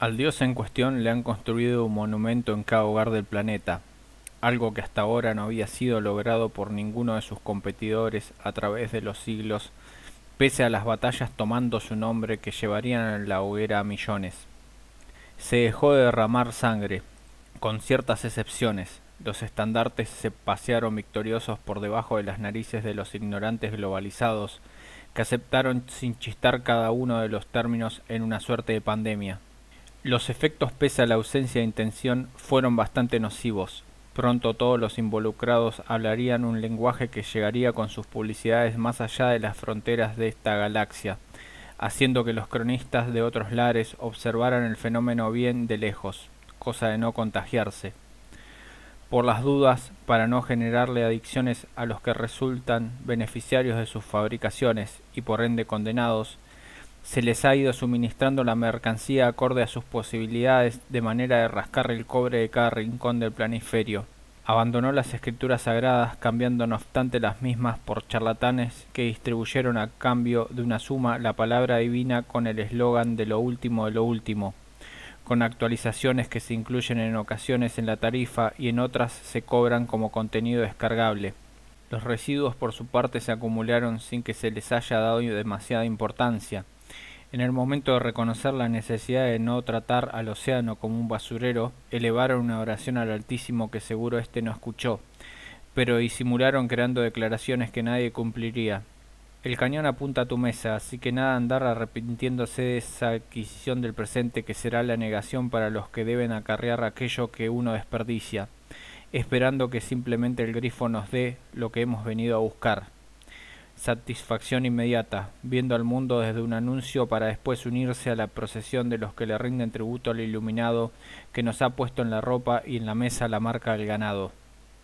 Al dios en cuestión le han construido un monumento en cada hogar del planeta, algo que hasta ahora no había sido logrado por ninguno de sus competidores a través de los siglos, pese a las batallas tomando su nombre que llevarían en la hoguera a millones. Se dejó de derramar sangre, con ciertas excepciones. Los estandartes se pasearon victoriosos por debajo de las narices de los ignorantes globalizados, que aceptaron sin chistar cada uno de los términos en una suerte de pandemia. Los efectos pese a la ausencia de intención fueron bastante nocivos. Pronto todos los involucrados hablarían un lenguaje que llegaría con sus publicidades más allá de las fronteras de esta galaxia, haciendo que los cronistas de otros lares observaran el fenómeno bien de lejos, cosa de no contagiarse. Por las dudas, para no generarle adicciones a los que resultan beneficiarios de sus fabricaciones y por ende condenados, se les ha ido suministrando la mercancía acorde a sus posibilidades de manera de rascar el cobre de cada rincón del planisferio. Abandonó las escrituras sagradas cambiando no obstante las mismas por charlatanes que distribuyeron a cambio de una suma la palabra divina con el eslogan de lo último de lo último, con actualizaciones que se incluyen en ocasiones en la tarifa y en otras se cobran como contenido descargable. Los residuos por su parte se acumularon sin que se les haya dado demasiada importancia en el momento de reconocer la necesidad de no tratar al océano como un basurero, elevaron una oración al Altísimo que seguro éste no escuchó, pero disimularon creando declaraciones que nadie cumpliría. El cañón apunta a tu mesa, así que nada andar arrepintiéndose de esa adquisición del presente que será la negación para los que deben acarrear aquello que uno desperdicia, esperando que simplemente el grifo nos dé lo que hemos venido a buscar satisfacción inmediata, viendo al mundo desde un anuncio para después unirse a la procesión de los que le rinden tributo al iluminado que nos ha puesto en la ropa y en la mesa la marca del ganado.